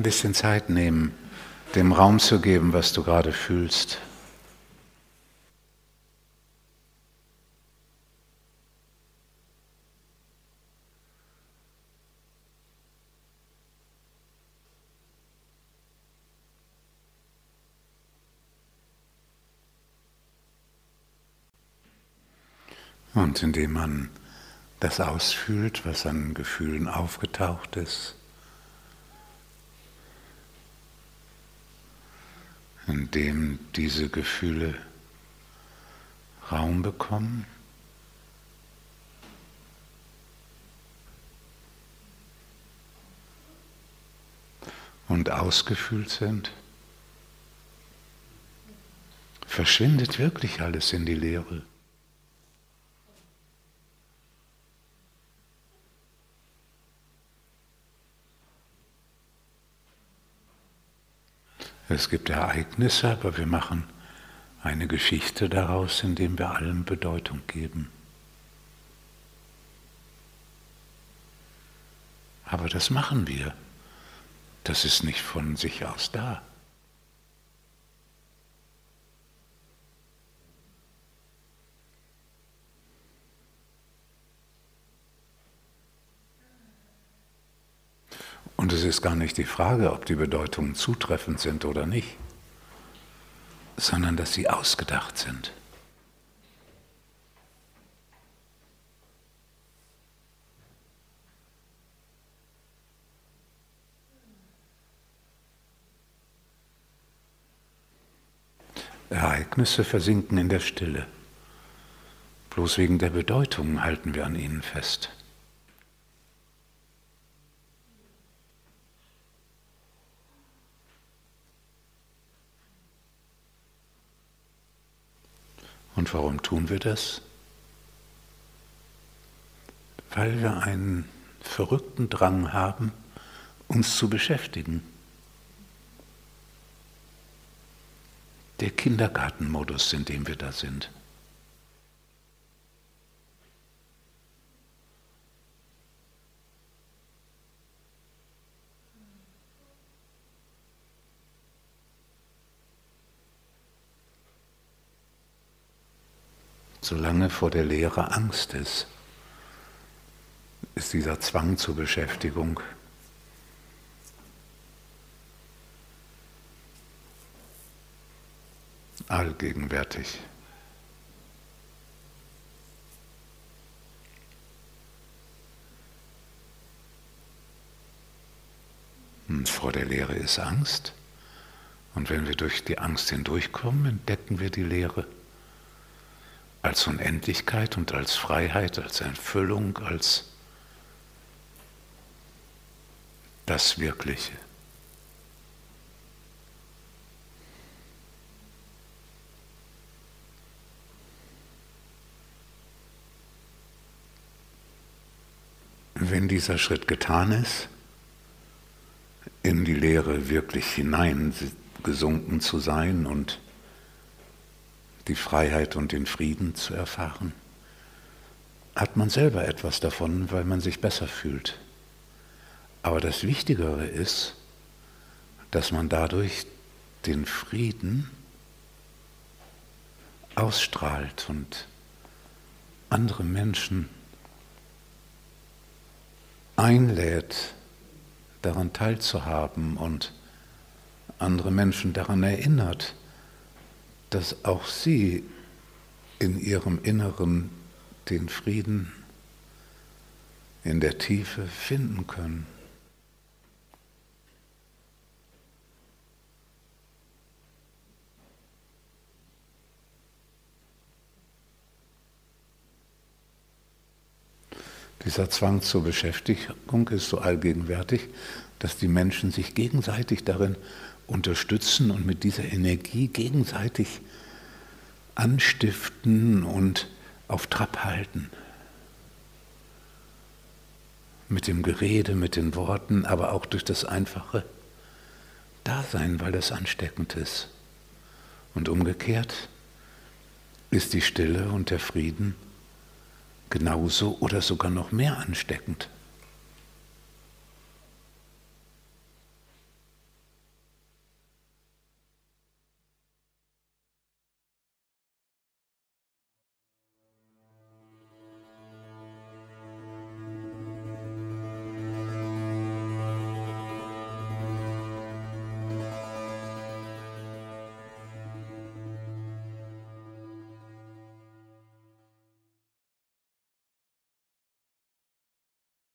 Ein bisschen Zeit nehmen, dem Raum zu geben, was du gerade fühlst. Und indem man das ausfühlt, was an Gefühlen aufgetaucht ist, in dem diese Gefühle Raum bekommen. und ausgefühlt sind, verschwindet wirklich alles in die Leere. Es gibt Ereignisse, aber wir machen eine Geschichte daraus, indem wir allem Bedeutung geben. Aber das machen wir. Das ist nicht von sich aus da. Und es ist gar nicht die Frage, ob die Bedeutungen zutreffend sind oder nicht, sondern dass sie ausgedacht sind. Ereignisse versinken in der Stille. Bloß wegen der Bedeutung halten wir an ihnen fest. Und warum tun wir das? Weil wir einen verrückten Drang haben, uns zu beschäftigen. Der Kindergartenmodus, in dem wir da sind. Solange vor der Lehre Angst ist, ist dieser Zwang zur Beschäftigung allgegenwärtig. Und vor der Lehre ist Angst. Und wenn wir durch die Angst hindurchkommen, entdecken wir die Lehre als Unendlichkeit und als Freiheit, als Erfüllung, als das Wirkliche. Wenn dieser Schritt getan ist, in die Lehre wirklich hineingesunken zu sein und die Freiheit und den Frieden zu erfahren, hat man selber etwas davon, weil man sich besser fühlt. Aber das Wichtigere ist, dass man dadurch den Frieden ausstrahlt und andere Menschen einlädt, daran teilzuhaben und andere Menschen daran erinnert, dass auch sie in ihrem Inneren den Frieden in der Tiefe finden können. Dieser Zwang zur Beschäftigung ist so allgegenwärtig, dass die Menschen sich gegenseitig darin unterstützen und mit dieser Energie gegenseitig anstiften und auf Trab halten. Mit dem Gerede, mit den Worten, aber auch durch das einfache Dasein, weil das ansteckend ist. Und umgekehrt ist die Stille und der Frieden genauso oder sogar noch mehr ansteckend.